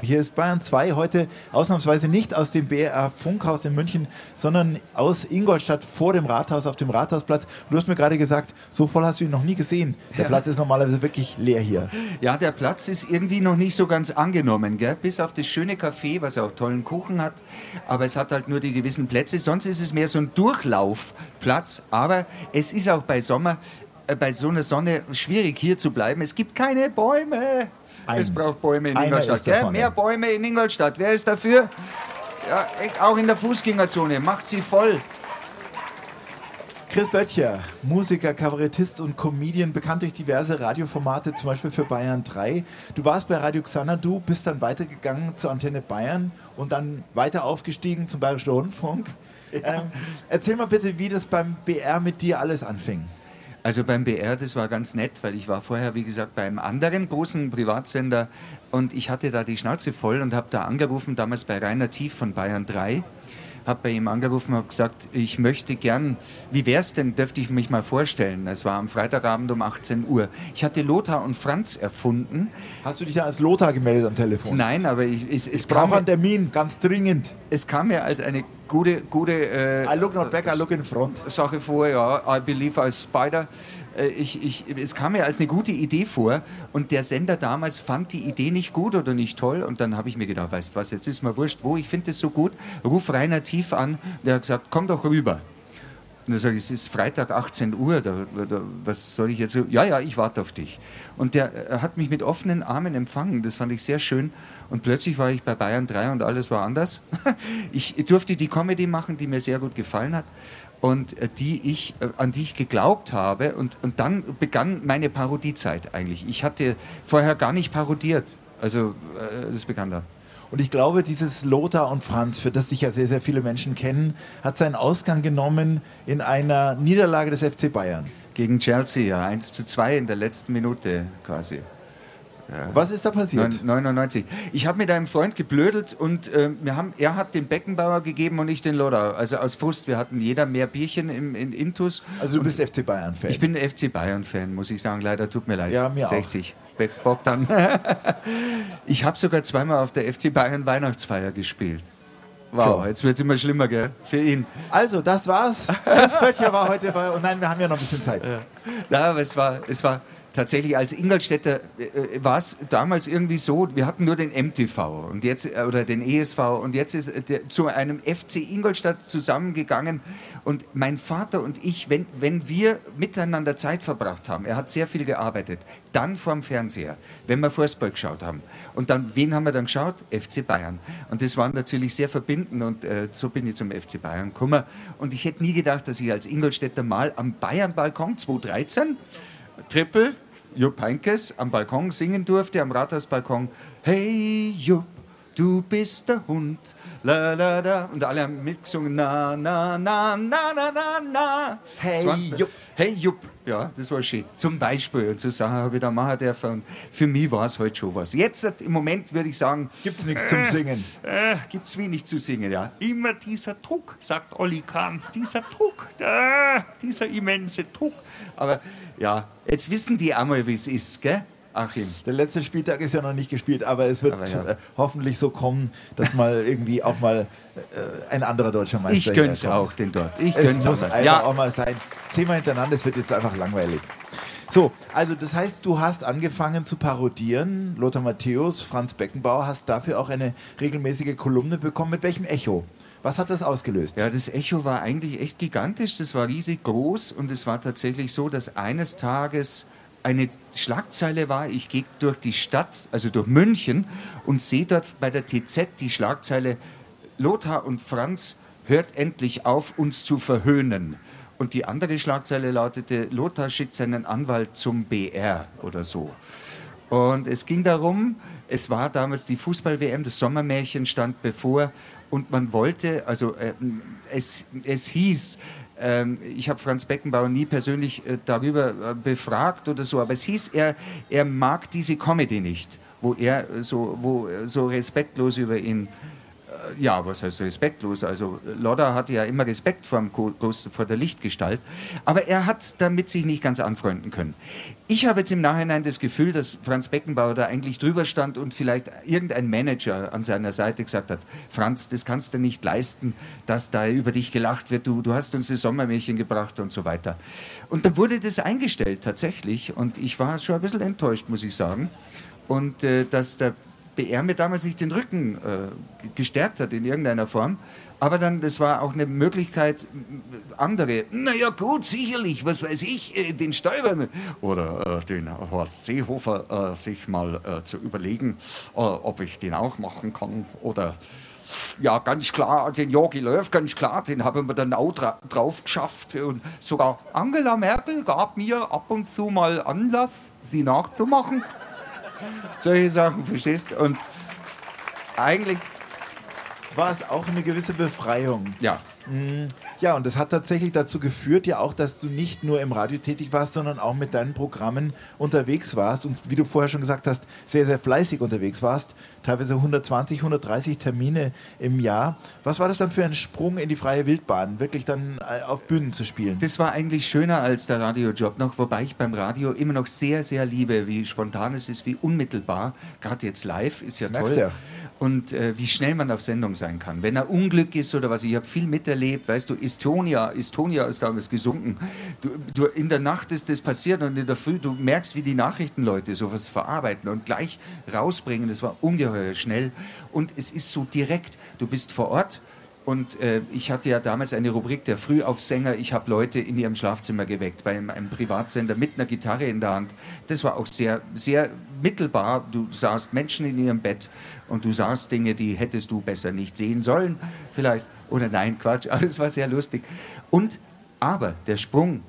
Hier ist Bayern 2 heute ausnahmsweise nicht aus dem BR Funkhaus in München, sondern aus Ingolstadt vor dem Rathaus auf dem Rathausplatz. Du hast mir gerade gesagt, so voll hast du ihn noch nie gesehen. Der ja. Platz ist normalerweise wirklich leer hier. Ja, der Platz ist irgendwie noch nicht so ganz angenommen, gell? bis auf das schöne Café, was auch tollen Kuchen hat. Aber es hat halt nur die gewissen Plätze. Sonst ist es mehr so ein Durchlaufplatz. Aber es ist auch bei Sommer bei so einer Sonne schwierig hier zu bleiben. Es gibt keine Bäume. Ein, es braucht Bäume in Ingolstadt. Mehr Bäume in Ingolstadt. Wer ist dafür? Ja, echt, auch in der Fußgängerzone. Macht sie voll. Chris Böttcher, Musiker, Kabarettist und Comedian, bekannt durch diverse Radioformate, zum Beispiel für Bayern 3. Du warst bei Radio Xanadu, bist dann weitergegangen zur Antenne Bayern und dann weiter aufgestiegen zum Bayerischen Rundfunk. Ja. Ähm, erzähl mal bitte, wie das beim BR mit dir alles anfing. Also beim BR, das war ganz nett, weil ich war vorher, wie gesagt, bei einem anderen großen Privatsender und ich hatte da die Schnauze voll und habe da angerufen, damals bei Rainer Tief von Bayern 3 habe bei ihm angerufen und gesagt, ich möchte gern, wie wäre es denn, dürfte ich mich mal vorstellen. Es war am Freitagabend um 18 Uhr. Ich hatte Lothar und Franz erfunden. Hast du dich ja als Lothar gemeldet am Telefon? Nein, aber ich, es, es ich brauche einen Termin, ganz dringend. Es kam mir als eine gute, gute äh, I look not back, I look in front. Sache vor, ja, I believe I spider. Äh, ich, ich, es kam mir als eine gute Idee vor und der Sender damals fand die Idee nicht gut oder nicht toll und dann habe ich mir gedacht, weißt was, jetzt ist mir wurscht, wo, ich finde es so gut, ruf Rainer Tief an, der hat gesagt, komm doch rüber. Und dann sage ich, es ist Freitag 18 Uhr, da, da, was soll ich jetzt? Ja, ja, ich warte auf dich. Und der äh, hat mich mit offenen Armen empfangen, das fand ich sehr schön. Und plötzlich war ich bei Bayern 3 und alles war anders. [LAUGHS] Ich durfte die Comedy machen, die mir sehr gut gefallen hat und äh, die ich, äh, an die ich geglaubt habe. Und, und dann begann meine Parodiezeit eigentlich. Ich hatte vorher gar nicht parodiert. Also äh, das begann da. Und ich glaube, dieses Lothar und Franz, für das sich ja sehr, sehr viele Menschen kennen, hat seinen Ausgang genommen in einer Niederlage des FC Bayern. Gegen Chelsea, ja, 1 zu 2 in der letzten Minute quasi. Was ist da passiert? 99. Ich habe mit einem Freund geblödelt und äh, wir haben, er hat den Beckenbauer gegeben und ich den Lodder. Also aus Frust. Wir hatten jeder mehr Bierchen im, in Intus. Also du bist FC Bayern-Fan. Ich bin FC Bayern-Fan, muss ich sagen. Leider tut mir leid. Ja, mir 60. Auch. Bogdan. [LAUGHS] ich habe sogar zweimal auf der FC Bayern Weihnachtsfeier gespielt. Wow, jetzt wird es immer schlimmer, gell? Für ihn. Also, das war's. [LAUGHS] Das Böttcher war heute bei. Oh nein, wir haben ja noch ein bisschen Zeit. Ja, ja aber es war, es war tatsächlich als Ingolstädter äh, äh war es damals irgendwie so, wir hatten nur den MTV und jetzt äh, oder den ESV und jetzt ist äh, der, zu einem FC Ingolstadt zusammengegangen und mein Vater und ich, wenn, wenn wir miteinander Zeit verbracht haben, er hat sehr viel gearbeitet, dann vorm Fernseher, wenn wir Fußball geschaut haben. Und dann, wen haben wir dann geschaut? FC Bayern. Und das war natürlich sehr verbindend und äh, so bin ich zum FC Bayern gekommen. Und ich hätte nie gedacht, dass ich als Ingolstädter mal am Bayern-Balkon 2013 Triple Jupp Heinkes am Balkon singen durfte, am Rathausbalkon. Hey Jupp, du bist der Hund. La, la, la. Und alle haben mitgesungen. Na, na, na, na, na, na, na. Hey Jupp. Hey Jupp. Ja, das war schön. Zum Beispiel. Und so Sachen habe ich da machen dürfen. Für mich war es heute schon was. Jetzt im Moment würde ich sagen. Gibt es nichts äh, zum Singen? Äh, Gibt es wenig zu singen, ja. Immer dieser Druck, sagt Olli Kahn. Dieser Druck. Äh, dieser immense Druck. Aber ja, jetzt wissen die einmal, wie es ist, gell? Achim. Der letzte Spieltag ist ja noch nicht gespielt, aber es wird aber ja. äh, hoffentlich so kommen, dass mal irgendwie auch mal äh, ein anderer deutscher Meister Ich gönn's auch den dort. Ich es muss auch einfach ja. auch mal sein. Zehnmal hintereinander, es wird jetzt einfach langweilig. So, also das heißt, du hast angefangen zu parodieren, Lothar Matthäus, Franz Beckenbauer, hast dafür auch eine regelmäßige Kolumne bekommen. Mit welchem Echo? Was hat das ausgelöst? Ja, das Echo war eigentlich echt gigantisch. Das war riesig groß und es war tatsächlich so, dass eines Tages eine Schlagzeile war, ich gehe durch die Stadt, also durch München und sehe dort bei der TZ die Schlagzeile, Lothar und Franz hört endlich auf, uns zu verhöhnen. Und die andere Schlagzeile lautete, Lothar schickt seinen Anwalt zum BR oder so. Und es ging darum, es war damals die Fußball-WM, das Sommermärchen stand bevor und man wollte, also äh, es, es hieß, äh, ich habe Franz Beckenbauer nie persönlich äh, darüber äh, befragt oder so, aber es hieß, er, er mag diese Comedy nicht, wo er so, wo so respektlos über ihn ja, was heißt respektlos? Also Lodder hatte ja immer Respekt vor, dem, vor der Lichtgestalt, aber er hat damit sich nicht ganz anfreunden können. Ich habe jetzt im Nachhinein das Gefühl, dass Franz Beckenbauer da eigentlich drüber stand und vielleicht irgendein Manager an seiner Seite gesagt hat, Franz, das kannst du nicht leisten, dass da über dich gelacht wird, du, du hast uns das Sommermärchen gebracht und so weiter. Und dann wurde das eingestellt tatsächlich und ich war schon ein bisschen enttäuscht, muss ich sagen. Und äh, dass der BR mir damals nicht den Rücken äh, gestärkt hat in irgendeiner Form. Aber dann, das war auch eine Möglichkeit, andere, naja gut, sicherlich, was weiß ich, äh, den Steuer oder äh, den Horst Seehofer äh, sich mal äh, zu überlegen, äh, ob ich den auch machen kann oder ja, ganz klar, den Jogi Löw, ganz klar, den haben wir dann auch dra drauf geschafft. Und sogar Angela Merkel gab mir ab und zu mal Anlass, sie nachzumachen. Solche Sachen, verstehst du? Und eigentlich war es auch eine gewisse Befreiung. Ja. Mm, ja, und das hat tatsächlich dazu geführt, ja auch, dass du nicht nur im Radio tätig warst, sondern auch mit deinen Programmen unterwegs warst und wie du vorher schon gesagt hast, sehr, sehr fleißig unterwegs warst. Teilweise 120, 130 Termine im Jahr. Was war das dann für ein Sprung in die freie Wildbahn, wirklich dann äh, auf Bühnen zu spielen? Das war eigentlich schöner als der Radiojob noch, wobei ich beim Radio immer noch sehr, sehr liebe, wie spontan es ist, wie unmittelbar. Gerade jetzt live ist ja Merkst toll. Ja und äh, wie schnell man auf Sendung sein kann. Wenn ein Unglück ist oder was, ich habe viel miterlebt, weißt du, Estonia, Estonia ist damals gesunken. Du, du, in der Nacht ist das passiert und in der Früh, du merkst, wie die Nachrichtenleute sowas verarbeiten und gleich rausbringen. Das war ungeheuer schnell und es ist so direkt. Du bist vor Ort und äh, ich hatte ja damals eine Rubrik der Frühaufsänger. Ich habe Leute in ihrem Schlafzimmer geweckt, bei einem, einem, Privatsender mit einer Gitarre in der Hand. Das war auch sehr, sehr mittelbar. Du sahst Menschen in ihrem Bett und du sahst Dinge, die hättest du besser nicht sehen sollen, vielleicht. Oder nein, Quatsch. [LAUGHS] Alles war sehr lustig. Und, aber der Sprung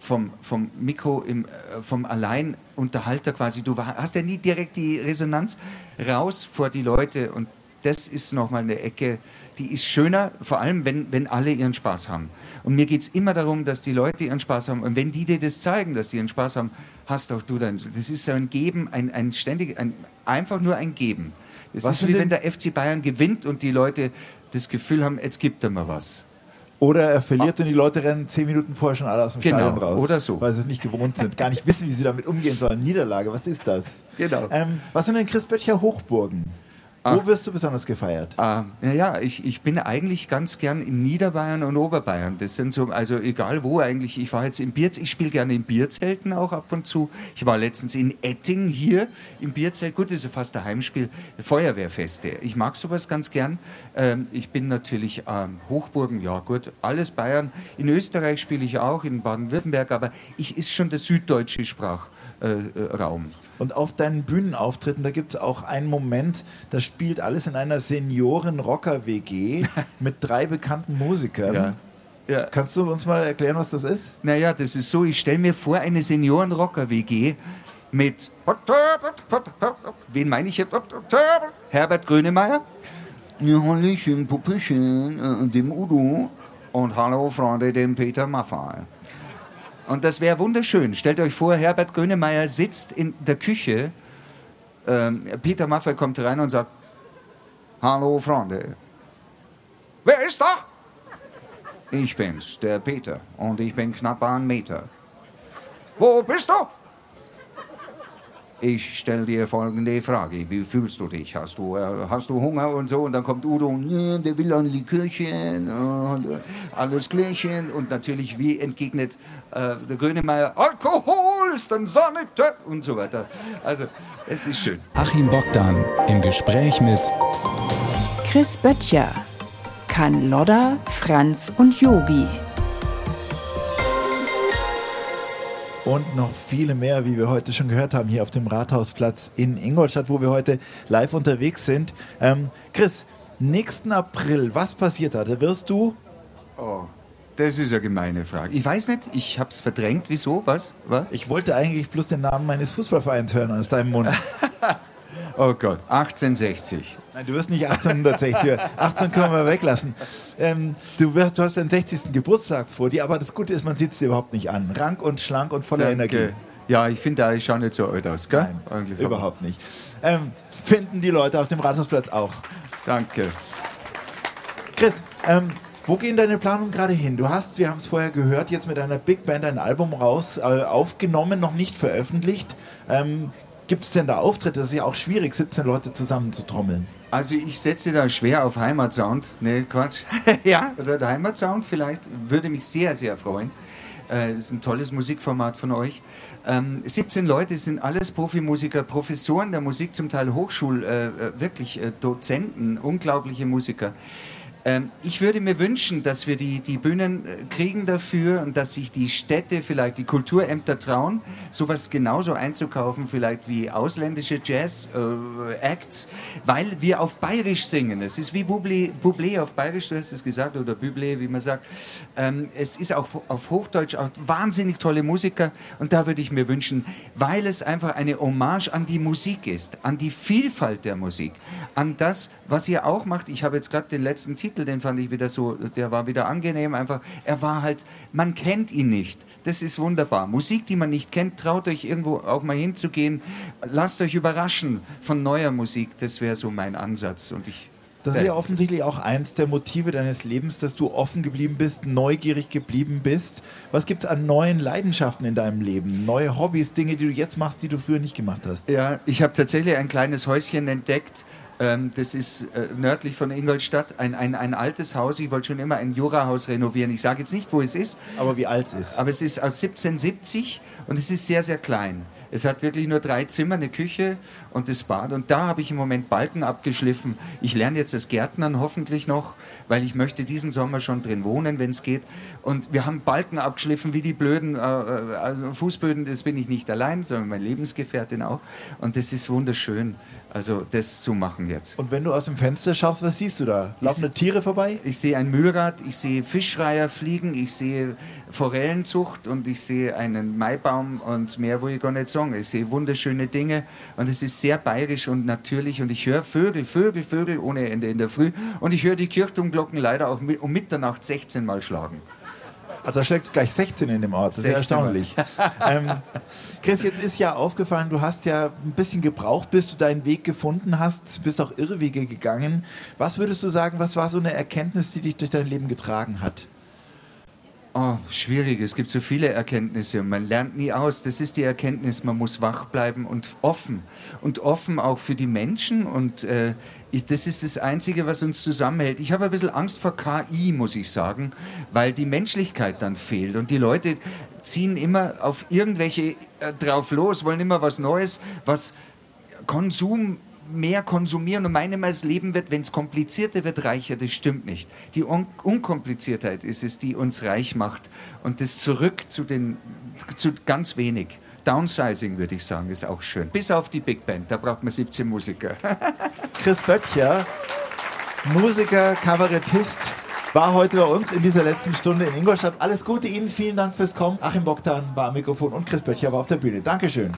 vom, vom Mikro, im, äh, vom Alleinunterhalter quasi, du hast ja nie direkt die Resonanz raus vor die Leute und das ist nochmal eine Ecke, die ist schöner, vor allem wenn, wenn alle ihren Spaß haben. Und mir geht es immer darum, dass die Leute ihren Spaß haben. Und wenn die dir das zeigen, dass die ihren Spaß haben, hast auch du dann. Das ist so ein Geben, ein, ein ständig, ein, einfach nur ein Geben. Das Was ist wie denn- wenn der FC Bayern gewinnt und die Leute das Gefühl haben, jetzt gibt er mir was. Oder er verliert und die Leute rennen zehn Minuten vorher schon alle aus dem Genau, Stadion raus. oder so. Weil sie es nicht gewohnt sind, gar nicht wissen, wie sie damit umgehen sollen. Niederlage, was ist das? Genau. Ähm, was sind denn Chris Böttcher Hochburgen? Wo Ah. wirst du besonders gefeiert? Ah, naja, ich, ich bin eigentlich ganz gern in Niederbayern und Oberbayern. Das sind so, also egal wo eigentlich. Ich war jetzt in Bierz, ich spiele gerne in Bierzelten auch ab und zu. Ich war letztens in Etting hier im Bierzelt. Gut, das ist ja fast ein Heimspiel. Feuerwehrfeste. Ich mag sowas ganz gern. Ähm, ich bin natürlich ähm, Hochburgen, ja gut, alles Bayern. In Österreich spiele ich auch, in Baden-Württemberg, aber ich ist schon der süddeutsche Sprachraum. Äh, Raum. Und auf deinen Bühnenauftritten, da gibt es auch einen Moment, da spielt alles in einer Senioren-Rocker-WG [LAUGHS] mit drei bekannten Musikern. Ja. Ja. Kannst du uns mal erklären, was das ist? Naja, das ist so, ich stelle mir vor, eine Senioren-Rocker-WG mit, wen meine ich jetzt? Herbert Grönemeyer. Ja, Hallöchen, Puppechen, äh, dem Udo. Und hallo, Freunde, dem Peter Maffay. Und das wäre wunderschön. Stellt euch vor, Herbert Grönemeyer sitzt in der Küche. Ähm, Peter Maffay kommt rein und sagt, hallo, Freunde. Wer ist da? Ich bin's, der Peter. Und ich bin knapp einen Meter. Wo bist du? Ich stelle dir folgende Frage. Wie fühlst du dich? Hast du, äh, hast du Hunger und so? Und dann kommt Udo und "Ja, der will ein Likörchen und äh, alles klärchen. Und natürlich, wie entgegnet äh, der Grönemeyer, Alkohol ist ein Sanitär und so weiter. Also, es ist schön. Achim Bogdan im Gespräch mit Chris Böttcher kann Lodder, Franz und Yogi. Und noch viele mehr, wie wir heute schon gehört haben, hier auf dem Rathausplatz in Ingolstadt, wo wir heute live unterwegs sind. Ähm, Chris, nächsten April, was passiert da? Da wirst du Oh, das ist eine gemeine Frage. Ich weiß nicht, ich habe es verdrängt. Wieso? Was? Was? Ich wollte eigentlich bloß den Namen meines Fußballvereins hören aus deinem Mund. [LAUGHS] Oh Gott, 1860. Nein, du wirst nicht 1860 hören. 18 können wir weglassen. Ähm, du, wirst, du hast deinen 60. Geburtstag vor dir, aber das Gute ist, man sieht es dir überhaupt nicht an. Rank und schlank und voller Energie. Ja, ich finde, ich schaue nicht so alt aus, gell? Nein, Eigentlich überhaupt nicht. Ähm, finden die Leute auf dem Rathausplatz auch. Danke. Chris, ähm, wo gehen deine Planungen gerade hin? Du hast, wir haben es vorher gehört, jetzt mit einer Big Band ein Album raus, äh, aufgenommen, noch nicht veröffentlicht. Ähm, Gibt es denn da Auftritte? Das ist ja auch schwierig, 17 Leute zusammenzutrommeln. Also ich setze da schwer auf Heimatsound. Ne, Quatsch. [LAUGHS] ja, oder der Heimatsound vielleicht. Würde mich sehr, sehr freuen. Äh, ist ein tolles Musikformat von euch. Ähm, 17 Leute sind alles Profimusiker, Professoren der Musik, zum Teil Hochschul, äh, äh, wirklich äh, Dozenten, unglaubliche Musiker. Ähm, ich würde mir wünschen, dass wir die, die Bühnen äh, kriegen dafür und dass sich die Städte, vielleicht die Kulturämter trauen, sowas genauso einzukaufen, vielleicht wie ausländische Jazz-Acts, weil wir auf Bayerisch singen. Es ist wie Bublé, Bublé auf Bayerisch, du hast es gesagt, oder Bublé, wie man sagt. Ähm, es ist auch auf Hochdeutsch auch wahnsinnig tolle Musiker und da würde ich mir wünschen, weil es einfach eine Hommage an die Musik ist, an die Vielfalt der Musik, an das, was ihr auch macht. Ich habe jetzt gerade den letzten Titel, den fand ich wieder so, der war wieder angenehm, einfach, er war halt, man kennt ihn nicht. Das ist wunderbar. Musik, die man nicht kennt, traut euch irgendwo auch mal hinzugehen. Lasst euch überraschen von neuer Musik. Das wäre so mein Ansatz. Und ich Das ist ja offensichtlich auch eins der Motive deines Lebens, dass du offen geblieben bist, neugierig geblieben bist. Was gibt es an neuen Leidenschaften in deinem Leben? Neue Hobbys, Dinge, die du jetzt machst, die du früher nicht gemacht hast? Ja, ich habe tatsächlich ein kleines Häuschen entdeckt. Ähm, das ist äh, nördlich von Ingolstadt, ein, ein, ein altes Haus. Ich wollte schon immer ein Jurahaus renovieren. Ich sage jetzt nicht, wo es ist, Aber wie alt es ist? aber es ist aus 1770 und es ist sehr, sehr klein. Es hat wirklich nur drei Zimmer, eine Küche und das Bad. Und da habe ich im Moment Balken abgeschliffen. Ich lerne jetzt das Gärtnern hoffentlich noch, weil ich möchte diesen Sommer schon drin wohnen, wenn es geht. Und wir haben Balken abgeschliffen wie die blöden äh, äh, also Fußböden. Das bin ich nicht allein, sondern meine Lebensgefährtin auch. Und das ist wunderschön, also das zu machen jetzt. Und wenn du aus dem Fenster schaust, was siehst du da? Laufende Tiere vorbei? Ich sehe ein Mühlrad, ich sehe Fischreiher fliegen, ich sehe Forellenzucht und ich sehe einen Maibaum und mehr, wo ich gar nicht sagen. Ich sehe wunderschöne Dinge und es ist sehr bayerisch und natürlich und ich höre Vögel, Vögel, Vögel ohne Ende in der Früh und ich höre die Kirchturmglocken leider auch um Mitternacht 16 Mal schlagen. Also da schlägt gleich 16 in dem Ort. Das ist ja erstaunlich. [LAUGHS] ähm, Chris, jetzt ist ja aufgefallen, du hast ja ein bisschen gebraucht, bis du deinen Weg gefunden hast, bist auch Irrwege gegangen. Was würdest du sagen, was war so eine Erkenntnis, die dich durch dein Leben getragen hat? Oh, schwierig. Es gibt so viele Erkenntnisse und man lernt nie aus. Das ist die Erkenntnis, man muss wach bleiben und offen. Und offen auch für die Menschen und äh, das ist das Einzige, was uns zusammenhält. Ich habe ein bisschen Angst vor KI, muss ich sagen, weil die Menschlichkeit dann fehlt und die Leute ziehen immer auf irgendwelche äh, drauf los, wollen immer was Neues, was Konsum mehr konsumieren und meinen, das Leben wird, wenn es komplizierter wird, reicher. Das stimmt nicht. Die Un Unkompliziertheit ist es, die uns reich macht. Und das zurück zu, den, zu ganz wenig. Downsizing, würde ich sagen, ist auch schön. Bis auf die Big Band, da braucht man 17 Musiker. [LAUGHS] Chris Böttcher, Musiker, Kabarettist, war heute bei uns in dieser letzten Stunde in Ingolstadt. Alles Gute Ihnen, vielen Dank fürs Kommen. Achim Bogdan war am Mikrofon und Chris Böttcher war auf der Bühne. Dankeschön.